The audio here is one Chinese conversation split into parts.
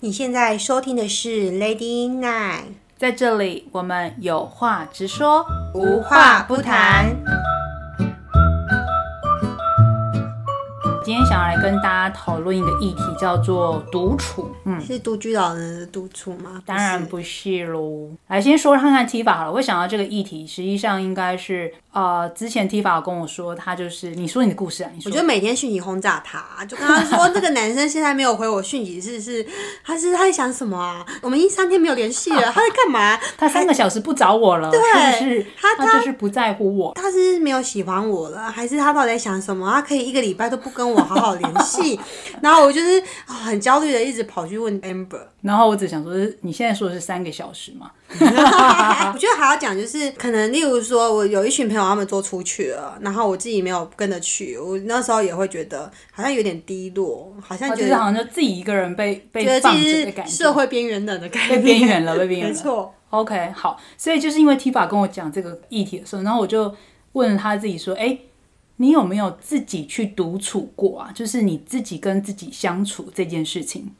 你现在收听的是 Lady Night，在这里我们有话直说，无话不谈。今天想要来跟大家讨论一个议题，叫做独处。嗯，是独居老人的独处吗？当然不是喽。来，先说看看 T 法好了。我想到这个议题，实际上应该是呃，之前 T 法跟我说，他就是你说你的故事啊。你说，我就每天讯息轰炸他，就跟他说这个男生现在没有回我讯息，是是他是他在想什么啊？我们已经三天没有联系了，他在干嘛？他三个小时不找我了，对，是不是？他他就是不在乎我，他是没有喜欢我了，还是他到底在想什么？他可以一个礼拜都不跟我好好联系，然后我就是很焦虑的一直跑去问 Amber，然后我只想说，你现在说的是三个小时吗？我觉得还要讲，就是可能例如说，我有一群朋友他们都出去了，然后我自己没有跟着去，我那时候也会觉得好像有点低落，好像觉得好像就自己一个人被被觉得放自己是着的感觉，社会边缘人的感觉，被边缘了，被边缘了。没错。OK，好，所以就是因为 Tifa 跟我讲这个议题的时候，然后我就问了他自己说：“哎，你有没有自己去独处过啊？就是你自己跟自己相处这件事情，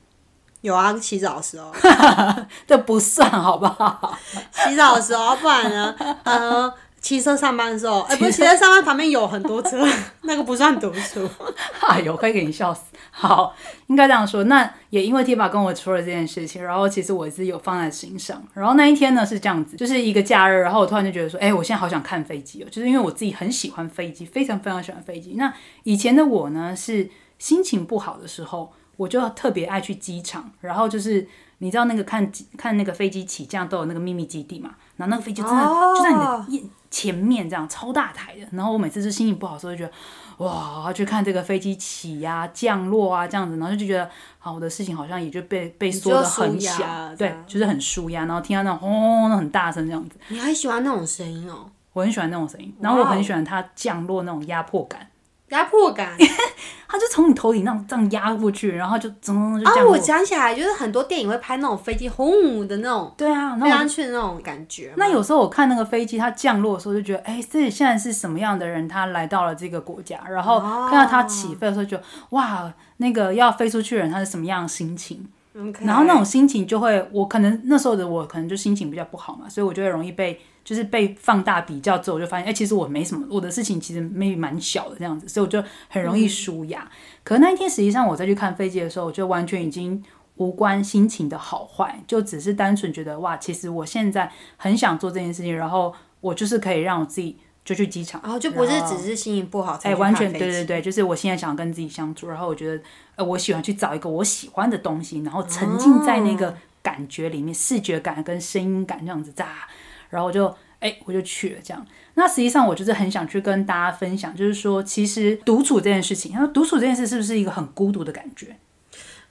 有啊，洗澡的时候，这不算好不好？洗澡的时候，不然呢，呃，骑车上班的时候，哎、不是骑车上班旁边有很多车，那个不算读书。哎呦，快给你笑死！好，应该这样说。那也因为 Tifa 跟我说了这件事情，然后其实我是有放在心上。然后那一天呢是这样子，就是一个假日，然后我突然就觉得说，哎，我现在好想看飞机哦，就是因为我自己很喜欢飞机，非常非常喜欢飞机。那以前的我呢是心情不好的时候，我就特别爱去机场，然后就是你知道那个看看那个飞机起降都有那个秘密基地嘛，然后那个飞机真的哦就在你的眼前面这样超大台的，然后我每次是心情不好的时候就觉得。哇，要去看这个飞机起呀、降落啊，这样子，然后就觉得，好，我的事情好像也就被被缩的很小压，对就是很舒压，然后听到那种轰轰轰的很大声这样子，你还喜欢那种声音哦？我很喜欢那种声音，然后我很喜欢它降落那种压迫感，压迫感 他就从你头顶那样这样压过去，然后就噌就啊！降落，我想起来，就是很多电影会拍那种飞机轰的那种对啊，飞上去的那种感觉。那有时候我看那个飞机它降落的时候，就觉得，哎，这现在是什么样的人？他来到了这个国家，然后看到他起飞的时候就，哇，那个要飞出去的人他是什么样的心情然后那种心情就会，我可能那时候的我可能就心情比较不好嘛，所以我就会容易被就是被放大比较之后，我就发现，哎、其实我没什么，我的事情其实 maybe 蛮小的这样子，所以我就很容易舒压。可那一天实际上我再去看飞机的时候，我就完全已经无关心情的好坏，就只是单纯觉得哇，其实我现在很想做这件事情，然后我就是可以让我自己就去机场，然后就不是只是心情不好才完全对对对，就是我现在想跟自己相处，然后我觉得，呃，我喜欢去找一个我喜欢的东西，然后沉浸在那哦个感觉里面，视觉感跟声音感这样子，咋，然后我就，哎、我就去了这样。那实际上我就是很想去跟大家分享，就是说，其实独处这件事情，独处这件事是不是一个很孤独的感觉？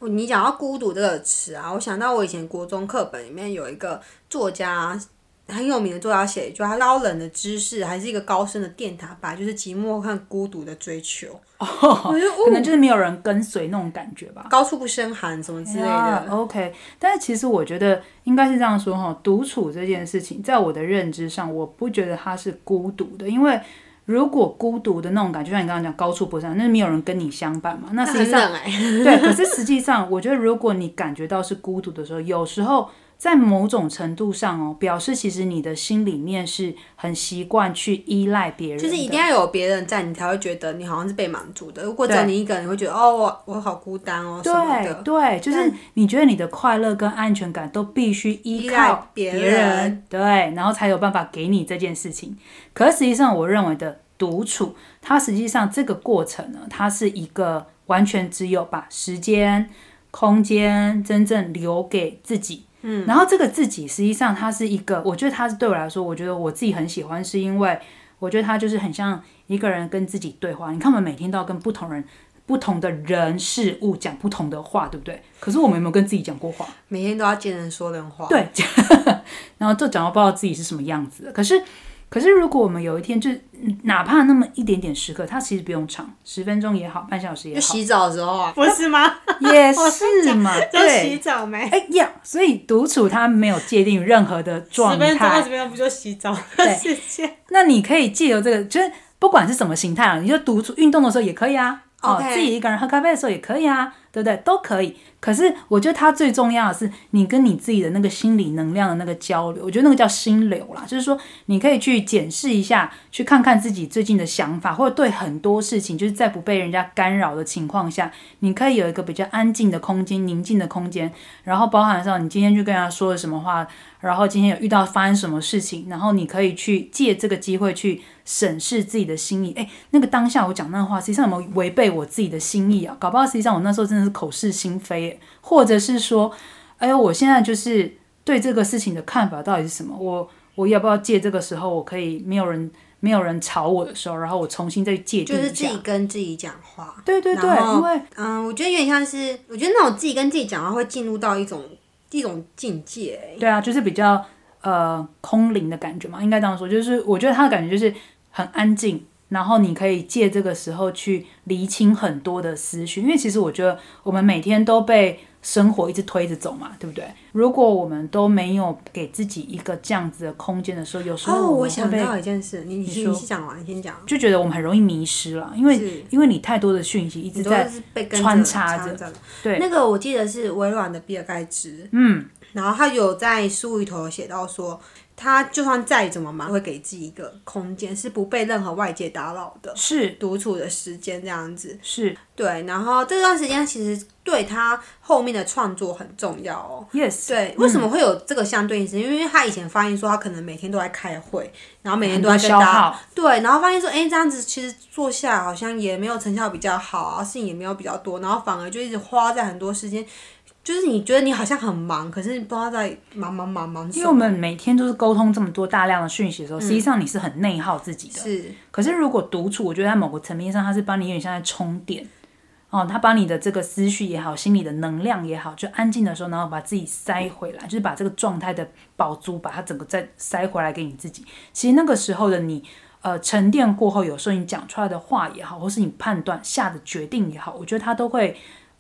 你讲到孤独这个词啊，我想到我以前国中课本里面有一个作家很有名的作家写一句，他高冷的知识还是一个高深的电塔吧，就是寂寞和孤独的追求，我就可能就是没有人跟随那种感觉吧。高处不胜寒什么之类啊的。OK，但是其实我觉得应该是这样说哈，独处这件事情，在我的认知上，我不觉得它是孤独的，因为如果孤独的那种感觉，就像你刚刚讲高处不胜寒，那没有人跟你相伴嘛。那那实际上，哎、对，可是实际上，我觉得如果你感觉到是孤独的时候，有时候在某种程度上哦，表示其实你的心里面是很习惯去依赖别人，就是一定要有别人在，你才会觉得你好像是被满足的。如果只有你一个人，你会觉得哦，我我好孤单哦。对对，就是你觉得你的快乐跟安全感都必须依靠别别人对，然后才有办法给你这件事情。可是实际上，我认为的独处，它实际上这个过程呢，它是一个完全只有把时间、空间真正留给自己。嗯，然后这个自己实际上它是一个，我觉得它是对我来说，我觉得我自己很喜欢，是因为我觉得它就是很像一个人跟自己对话。你看，我们每天都要跟不同人。不同的人事物讲不同的话，对不对？可是我们有没有跟自己讲过话？每天都要见人说人话。对，然后就讲到不知道自己是什么样子的。可是，可是如果我们有一天就嗯哪怕那么一点点时刻，它其实不用长，十分钟也好，半小时也好，就洗澡的时候啊，不是吗？也是嘛，就洗对。澡没？哎呀，所以独处它没有界定任何的状十分钟、二态十，分钟不就洗澡的时间？那你可以借由这个，就是不管是什么形态啊，你就独处运动的时候也可以啊，哦自己一个人喝咖啡的时候也可以啊，对不对？都可以。可是我觉得它最重要的是你跟你自己的那个心理能量的那个交流，我觉得那个叫心流啦，就是说你可以去检视一下，去看看自己最近的想法，或者对很多事情，就是在不被人家干扰的情况下，你可以有一个比较安静的空间、宁静的空间，然后包含上你今天去跟人家说了什么话，然后今天有遇到发生什么事情，然后你可以去借这个机会去审视自己的心意。哎，那个当下我讲那话，实际上有没有违背我自己的心意啊？搞不好实际上我那时候真的是口是心非。或者是说，哎呦，我现在就是对这个事情的看法到底是什么？我我要不要借这个时候，我可以没有人没有人吵我的时候，然后我重新再借就是自己跟自己讲话。对对对，因为嗯，我觉得有点像是，我觉得那种自己跟自己讲话会进入到一种一种境界。对啊，就是比较呃空灵的感觉嘛，应该这样说。就是我觉得他的感觉就是很安静。然后你可以借这个时候去厘清很多的思绪，因为其实我觉得我们每天都被生活一直推着走嘛，对不对？如果我们都没有给自己一个这样子的空间的时候，有时候哦，我想到一件事，你你先讲完，先讲，就觉得我们很容易迷失了，因为因为你太多的讯息一直在穿插着。对，那个我记得是微软的比尔盖茨，嗯，然后他有在书里头写到说。他就算再怎么忙，会给自己一个空间，是不被任何外界打扰的，是独处的时间这样子。是对，然后这段时间其实对他后面的创作很重要哦。Yes，对，为什么会有这个相对应性？因为他以前发现说，他可能每天都在开会，然后每天都在消耗，对，然后发现说，哎，这样子其实做下来好像也没有成效比较好啊，事情也没有比较多，然后反而就一直花在很多时间。就是你觉得你好像很忙，可是你不知道在忙忙忙忙因为我们每天都是沟通这么多大量的讯息的时候，实际上你是很内耗自己的。是。可是如果独处，我觉得在某个层面上，它是帮你有点像在充电哦，他把你的这个思绪也好，心理的能量也好，就安静的时候，然后把自己塞回来，就是把这个状态的宝珠，把它整个再塞回来给你自己。其实那个时候的你，呃，沉淀过后，有时候你讲出来的话也好，或是你判断下的决定也好，我觉得它都会。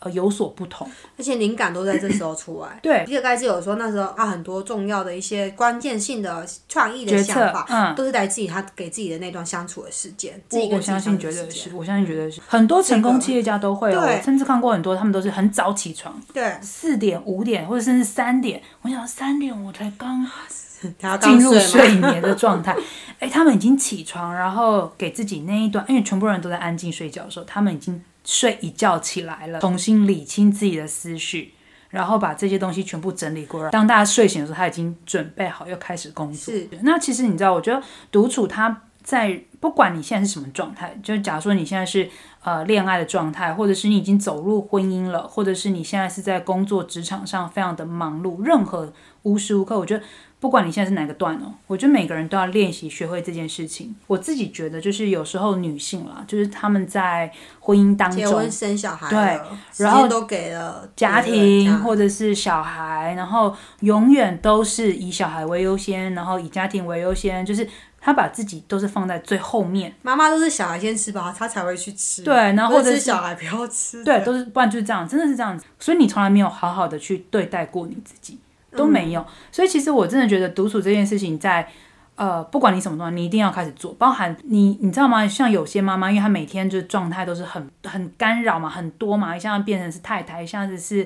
呃，有所不同，而且灵感都在这时候出来。对，比尔盖茨有说，那时候他很多重要的一些关键性的创意的想法，嗯，都是来自于他给自己的那段相处的时间。我我相信绝对是，我相信绝对是，很多成功企业家都会哦，甚至看过很多，他们都是很早起床，对，四点、五点或者甚至三点。我想三点我才刚 进入睡眠的状态，哎，他们已经起床，然后给自己那一段，因为全部人都在安静睡觉的时候，他们已经。睡一觉起来了，重新理清自己的思绪，然后把这些东西全部整理过来。当大家睡醒的时候，他已经准备好要开始工作。是，那其实你知道，我觉得独处，他在不管你现在是什么状态，就假如说你现在是呃恋爱的状态，或者是你已经走入婚姻了，或者是你现在是在工作职场上非常的忙碌，任何无时无刻，我觉得。不管你现在是哪个段哦，我觉得每个人都要练习学会这件事情。我自己觉得，就是有时候女性啦，就是她们在婚姻当中结婚生小孩，对，然后都给了家庭或者是小孩，然后永远都是以小孩为优先，然后以家庭为优先，就是他把自己都是放在最后面。妈妈都是小孩先吃饱，他才会去吃。对，然后或者是小孩不要吃。对，都是不然就是这样，真的是这样子。所以你从来没有好好的去对待过你自己。都没有，所以其实我真的觉得独处这件事情，在呃，不管你什么状态，你一定要开始做。包含你，你知道吗？像有些妈妈，因为她每天就是状态都是很很干扰嘛，很多嘛，一下子变成是太太，一下子是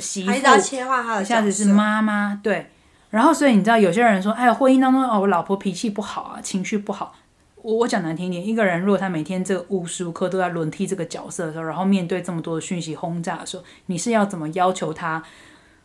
媳妇，一下子是妈妈，对。然后所以你知道，有些人说，哎，婚姻当中哦，我老婆脾气不好啊，情绪不好。我我讲难听点，一个人如果他每天这个无时无刻都在轮替这个角色的时候，然后面对这么多的讯息轰炸的时候，你是要怎么要求他？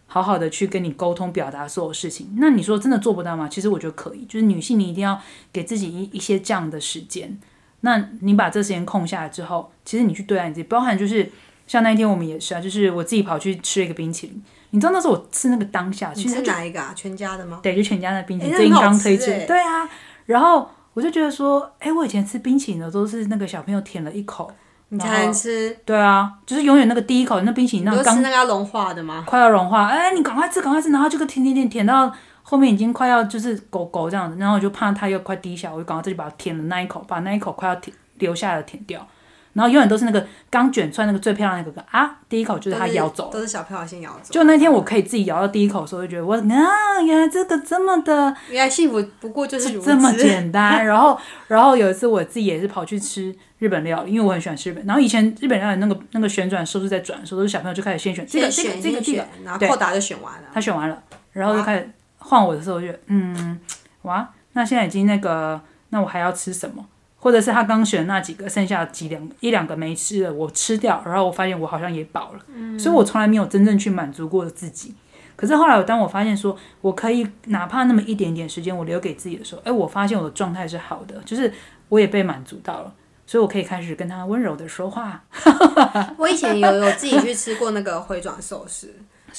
好好的去跟你沟通表达所有事情，那你说真的做不到吗？其实我觉得可以，就是女性你一定要给自己一一些这样的时间。那你把这时间空下来之后，其实你去对待你自己，包含就是像那一天我们也是啊，就是我自己跑去吃了一个冰淇淋。你知道那时候我吃那个当下，其实哪一个啊？全家的吗？对，就全家的冰淇淋，最近刚推出。对啊，然后我就觉得说，哎，我以前吃冰淇淋的都是那个小朋友舔了一口。你才能吃，对啊，就是永远那个第一口那冰淇淋，那刚那个要融化的吗？快要融化，哎，你赶快吃，赶快吃，然后这个舔舔舔舔到后面已经快要就是狗狗这样子，然后我就怕它又快滴下，我就赶快自己把它舔了那一口，把那一口快要舔留下来的舔掉，然后永远都是那个刚卷出来那个最漂亮那个啊，第一口就是他咬走了。都是小朋友先咬走。就那天我可以自己咬到第一口的时候，就觉得我啊，原来这个这么的原来幸福不过就是这么简单。然后，然后有一次我自己也是跑去吃日本料理，因为我很喜欢吃日本。然后以前日本料理那个那个旋转寿司在转的时候，都是小朋友就开始先选这个这个这个这个，然后对扣答就选完了。他选完了，然后就开始换我的时候，我就嗯，哇，那现在已经那个，那我还要吃什么？或者是他刚选那几个，剩下几两一两个没吃的，我吃掉，然后我发现我好像也饱了，所以我从来没有真正去满足过自己。可是后来，当我发现说我可以哪怕那么一点点时间我留给自己的时候，哎，我发现我的状态是好的，就是我也被满足到了，所以我可以开始跟他温柔的说话。我以前有有自己去吃过那个回转寿司。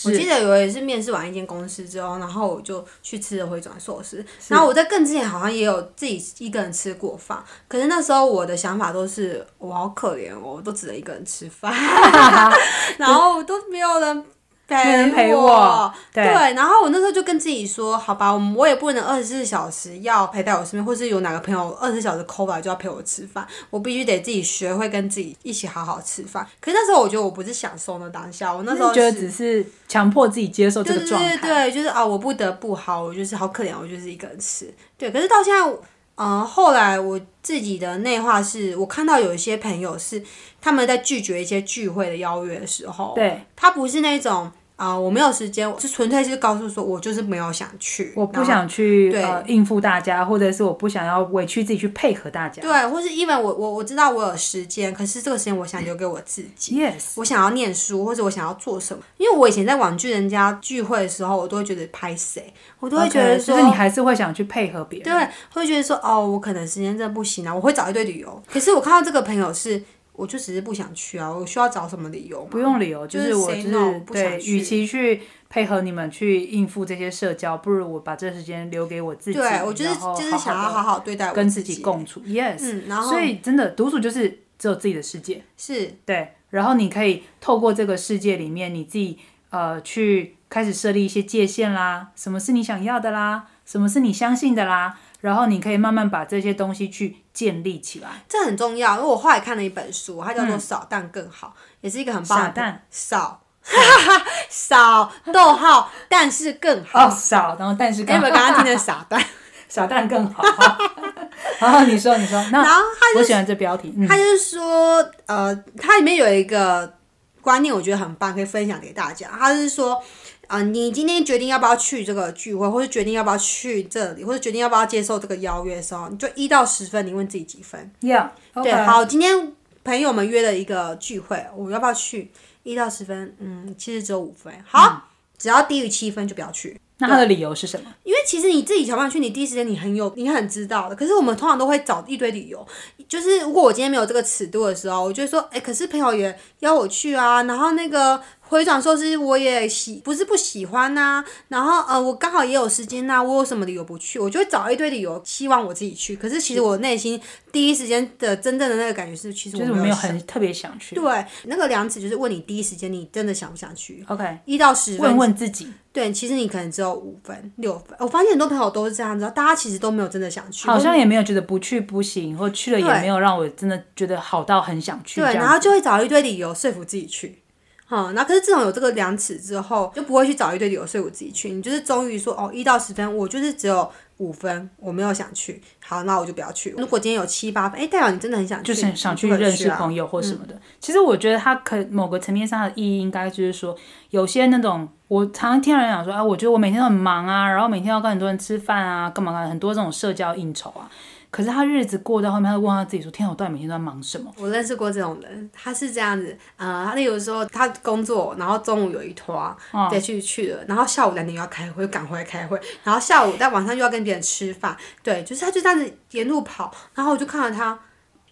我记得有一次面试完一间公司之后，然后我就去吃了回转寿司。然后我在更之前好像也有自己一个人吃过饭，可是那时候我的想法都是我好可怜哦，我都只能一个人吃饭，然后都没有人陪我我。对然后我那时候就跟自己说，好吧，我我也不能二十四小时要陪在我身边，或是有哪个朋友二十四小时抠来就要陪我吃饭，我必须得自己学会跟自己一起好好吃饭。可是那时候我觉得我不是享受那当下，我那时候觉得只是强迫自己接受这个状态。对对，就是啊，我不得不好，我就是好可怜，我就是一个人吃。对，可是到现在，嗯、后来我自己的内化是，我看到有一些朋友是他们在拒绝一些聚会的邀约的时候，对，他不是那种啊、我没有时间，就纯粹是告诉说我就是没有想去，我不想去应付大家，或者是我不想要委屈自己去配合大家。对，或是因为我我我知道我有时间，可是这个时间我想留给我自己。Yes，我想要念书，或者我想要做什么？因为我以前在网剧人家聚会的时候，我都会觉得拍谁，我都会觉得说就是你还是会想去配合别人。对，会觉得说哦，我可能时间真的不行啊，我会找一堆理由。可是我看到这个朋友是，我就只是不想去啊，我需要找什么理由吗？不用理由，就就是是我 no，是对，与其去配合你们去应付这些社交，不如我把这时间留给我自己。对我就是然后就是想要好好对待我跟自自己共处。Yes，、嗯，然后所以真的独处就是只有自己的世界。是对，然后你可以透过这个世界里面，你自己呃去开始设立一些界限啦，什么是你想要的啦，什么是你相信的啦，然后你可以慢慢把这些东西去建立起来。这很重要，因为我后来看了一本书，它叫做《少但更好》，也是一个很棒的傻蛋少。少逗号，但是更好。哦，少，然后但是更有刚没有刚刚听的傻蛋？傻蛋更好。好好，你说你说，那然后他我喜欢这标题，嗯，他就是说，呃，它里面有一个观念，我觉得很棒，可以分享给大家。他是说，呃，你今天决定要不要去这个聚会，或者决定要不要去这里，或者决定要不要接受这个邀约的时候，你就一到十分，你问自己几分？Yeah，对，好，今天朋友们约了一个聚会，我要不要去？一到十分，嗯，其实只有五分。好，只要低于七分就不要去。那他的理由是什么？因为其实你自己想不想去，你第一时间你很有，你很知道的。可是我们通常都会找一堆理由，就是如果我今天没有这个尺度的时候，我就会说，哎、可是朋友也邀我去啊，然后那个回转寿司我也喜，不是不喜欢呐、然后呃，我刚好也有时间呐、我有什么理由不去？我就会找一堆理由，希望我自己去。可是其实我内心第一时间的真正的那个感觉是，其实就是我没有很特别想去。对，那个量尺就是问你第一时间你真的想不想去，OK，一到十分问问自己，对，其实你可能只有五分、六分。我发现很多朋友都是这样子，大家其实都没有真的想去，好像也没有觉得不去不行，或去了也没有让我真的觉得好到很想去。对，然后就会找一堆理由说服自己去。嗯，那可是自从有这个量尺之后，就不会去找一堆理由说我自己去。你就是终于说，哦，一到十分，我就是只有五分，我没有想去。好，那我就不要去。如果今天有七八分，哎，代表你真的很想去，就是想去认识啊朋友或什么的。其实我觉得它可某个层面上的意义，应该就是说，有些那种我常常听人讲说，啊，我觉得我每天都很忙啊，然后每天要跟很多人吃饭啊，干嘛干嘛，很多这种社交应酬啊。可是他日子过到后面，他就问他自己说：“天啊，我到底每天都在忙什么我认识过这种人，他是这样子，呃，他例如说他工作，然后中午有一拖，再去去了，然后下午两点又要开会，赶回来开会，然后下午在晚上又要跟别人吃饭，对，就是他就这样子沿路跑，然后我就看到他。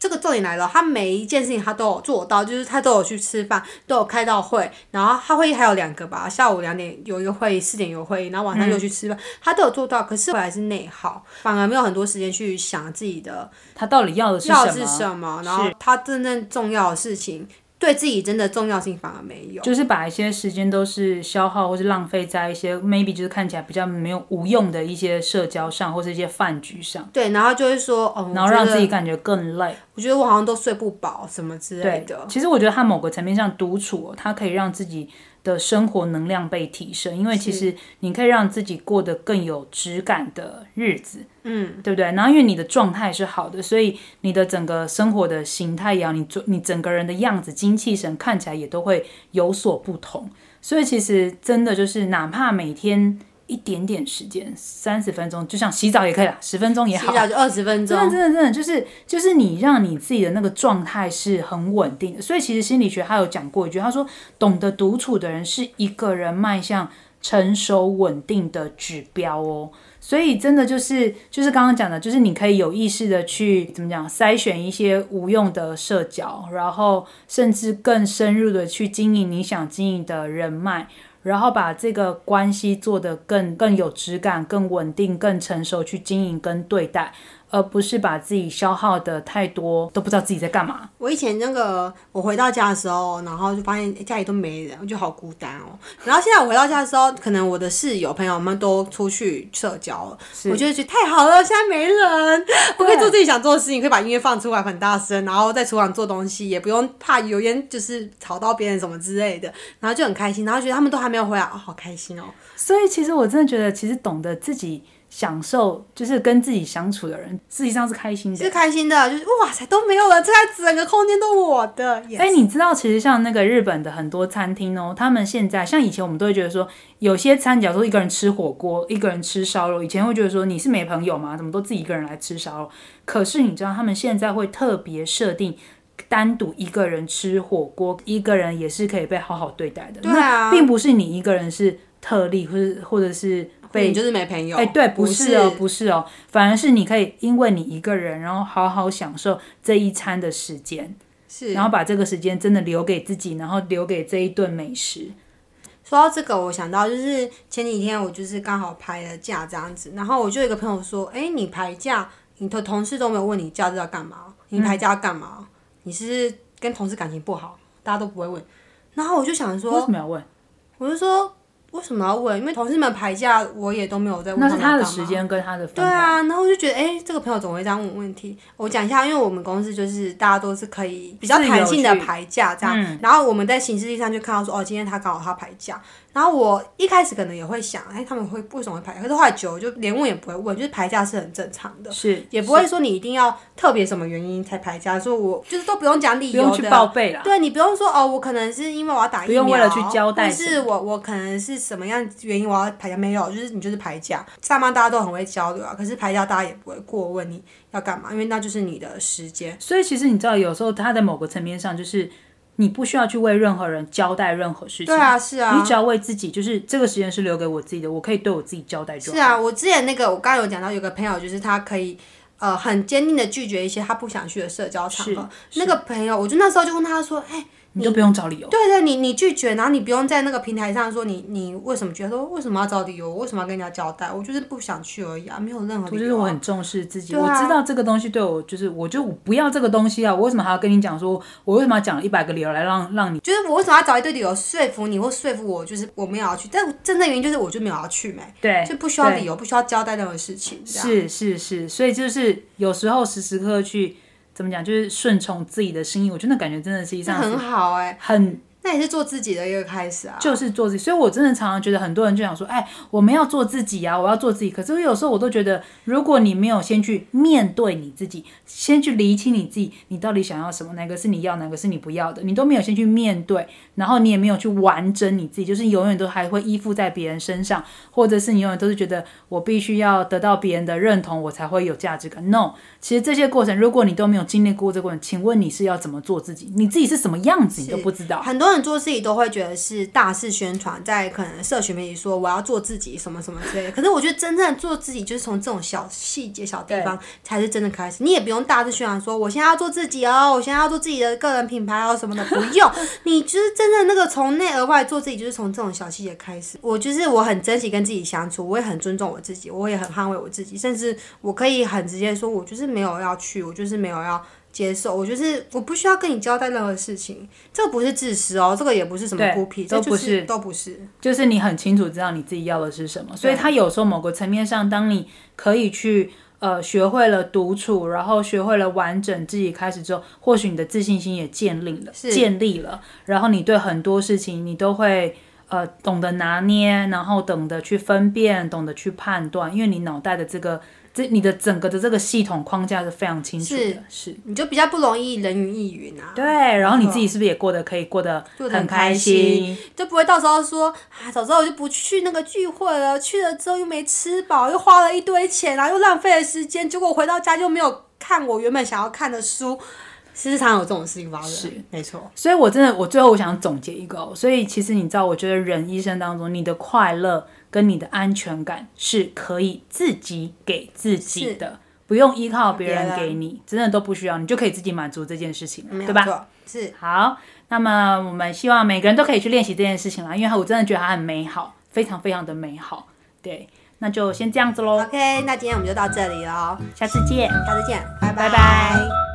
这个重点来了，他每一件事情他都有做到，就是他都有去吃饭，都有开到会，然后他会议还有两个吧，下午两点有一个会议，四点有会议，然后晚上又去吃饭，他都有做到。可是我还是内耗，反而没有很多时间去想自己的他到底要的是？什么，然后他真正重要的事情，对自己真的重要性反而没有。就是把一些时间都是消耗或是浪费在一些 maybe 就是看起来比较没有无用的一些社交上，或是一些饭局上，对，然后就会说，哦，然后让自己感觉更累。我觉得我好像都睡不饱什么之类的，。其实我觉得他某个层面上独处哦，它可以让自己的生活能量被提升，因为其实你可以让自己过得更有质感的日子，嗯，对不对？然后因为你的状态是好的，所以你的整个生活的形态也好，你做你整个人的样子、精气神看起来也都会有所不同。所以其实真的就是，哪怕每天一点点时间，三十分钟，就像洗澡也可以啦，十分钟也好，洗澡就二十分钟真的，真的，真的，就是就是你让你自己的那个状态是很稳定的。所以其实心理学他有讲过一句，他说懂得独处的人是一个人迈向成熟稳定的指标哦。所以真的就是就是刚刚讲的，就是你可以有意识的去怎么讲筛选一些无用的社交，然后甚至更深入的去经营你想经营的人脉。然后把这个关系做得更更有质感、更稳定、更成熟去经营跟对待，而不是把自己消耗的太多，都不知道自己在干嘛。我以前那个，我回到家的时候，然后就发现家里都没人，我就好孤单哦。然后现在我回到家的时候，可能我的室友朋友们都出去社交了，我就会觉得太好了，现在没人，我可以做自己想做的事情，可以把音乐放出来很大声，然后在厨房做东西，也不用怕油烟就是吵到别人什么之类的，然后就很开心，然后觉得他们都还没有回来，哦，好开心哦。所以其实我真的觉得，其实懂得自己享受，就是跟自己相处的人，实际上是开心的是。开心的，就是哇塞都没有了，这整个空间都我的。哎、yes 你知道，其实像那个日本的很多餐厅哦，他们现在像以前我们都会觉得说，有些餐，假如说一个人吃火锅，一个人吃烧肉，以前会觉得说你是没朋友吗？怎么都自己一个人来吃烧肉？可是你知道，他们现在会特别设定。单独一个人吃火锅，一个人也是可以被好好对待的。对啊并不是你一个人是特例，或者或者是被你就是没朋友。哎、对，不不是哦，不是哦，反而是你可以因为你一个人，然后好好享受这一餐的时间，是然后把这个时间真的留给自己，然后留给这一顿美食。说到这个，我想到就是前几天我就是刚好排了假这样子，然后我就有一个朋友说：“哎、你排假，你的同事都没有问你假日要干嘛？你排假要干嘛？你是跟同事感情不好？大家都不会问。”然后我就想说为什，么要问？我就说为什么要问？因为同事们排假，我也都没有在问那是他的时间跟他的。对啊，然后我就觉得，哎、这个朋友怎么会这样问我问题？我讲一下，因为我们公司就是大家都是可以比较弹性的排假这样，嗯然后我们在行事历上就看到说，哦，今天他刚好他排假，然后我一开始可能也会想，哎、他们会为什么会排假？可是后来久了就连问也不会问，就是排假是很正常的。是也不会说你一定要特别什么原因才排假，说我就是都不用讲理由的，不用去报备啦。对你不用说哦，我可能是因为我要打疫苗，不用为了去交代或是我我可能是什么样原因我要排假，没有，就是你就是排假。上班大家都很会交流啊，可是排假大家也不会过问你要干嘛，因为那就是你的时间。所以其实你知道，有时候他在某个层面上，就是你不需要去为任何人交代任何事情。对啊，是啊，你只要为自己，就是这个时间是留给我自己的，我可以对我自己交代就好。是啊，我之前那个我刚刚有讲到，有个朋友就是他可以。呃，很坚定的拒绝一些他不想去的社交场合。那个朋友，我就那时候就问他说：“哎、你都不用找理由。对对，你你拒绝，然后你不用在那个平台上说你你为什么拒绝，说为什么要找理由，我为什么要跟人家交代，我就是不想去而已啊，没有任何理由、啊。我就是我很重视自己，啊我知道这个东西对我就是，我就不要这个东西啊，我为什么还要跟你讲说，我为什么要讲一百个理由来让让你？就是我为什么要找一堆理由说服你或说服我，就是我没有要去，但真正原因就是我就没有要去没，对，就不需要理由，不需要交代任何事情。是是是，所以就是有时候时时刻刻去怎么讲，就是顺从自己的心意，我觉得那感觉真的是一上这很好哎、很那也是做自己的一个开始啊。就是做自己，所以我真的常常觉得很多人就想说，哎，我们要做自己啊，我要做自己。可是有时候我都觉得，如果你没有先去面对你自己，先去理清你自己，你到底想要什么，哪个是你要，哪个是你不要的，你都没有先去面对，然后你也没有去完整你自己，就是永远都还会依附在别人身上，或者是你永远都是觉得我必须要得到别人的认同，我才会有价值感。No，其实这些过程，如果你都没有经历过这个过程，请问你是要怎么做自己？你自己是什么样子，你都不知道。很多人做自己都会觉得是大肆宣传，在可能社群媒体说我要做自己什么什么之类的。可是我觉得真正做自己，就是从这种小细节、小地方才是真的开始。你也不用大肆宣传说我现在要做自己哦，我现在要做自己的个人品牌哦什么的，不用。你就是真正那个从内而外做自己，就是从这种小细节开始。我就是我很珍惜跟自己相处，我也很尊重我自己，我也很捍卫我自己，甚至我可以很直接说，我就是没有要去，我就是没有要。接受，我就是我不需要跟你交代任何事情，这个不是自私哦，这个也不是什么孤僻，都不是都不是。就是你很清楚知道你自己要的是什么，所以他有时候某个层面上，当你可以去呃学会了独处，然后学会了完整自己开始之后，或许你的自信心也建立了，建立了，然后你对很多事情你都会。呃，懂得拿捏，然后懂得去分辨，懂得去判断，因为你脑袋的这个，这你的整个的这个系统框架是非常清楚的，是你就比较不容易人云亦云啊，对。然后你自己是不是也过得可以过得很很开开心？就不会到时候说啊，早知道我就不去那个聚会了，去了之后又没吃饱，又花了一堆钱，然后又浪费了时间，结果回到家就没有看我原本想要看的书，时常有这种事情发生。是，没错，所以我真的，我最后我想总结一个、哦，所以其实你知道，我觉得人一生当中，你的快乐跟你的安全感是可以自己给自己的，不用依靠别人给你，真的都不需要，你就可以自己满足这件事情了，对吧？是好，那么我们希望每个人都可以去练习这件事情啦，因为我真的觉得它很美好，非常非常的美好。对，那就先这样子喽，OK。那今天我们就到这里喽，下次见。下次见，拜拜拜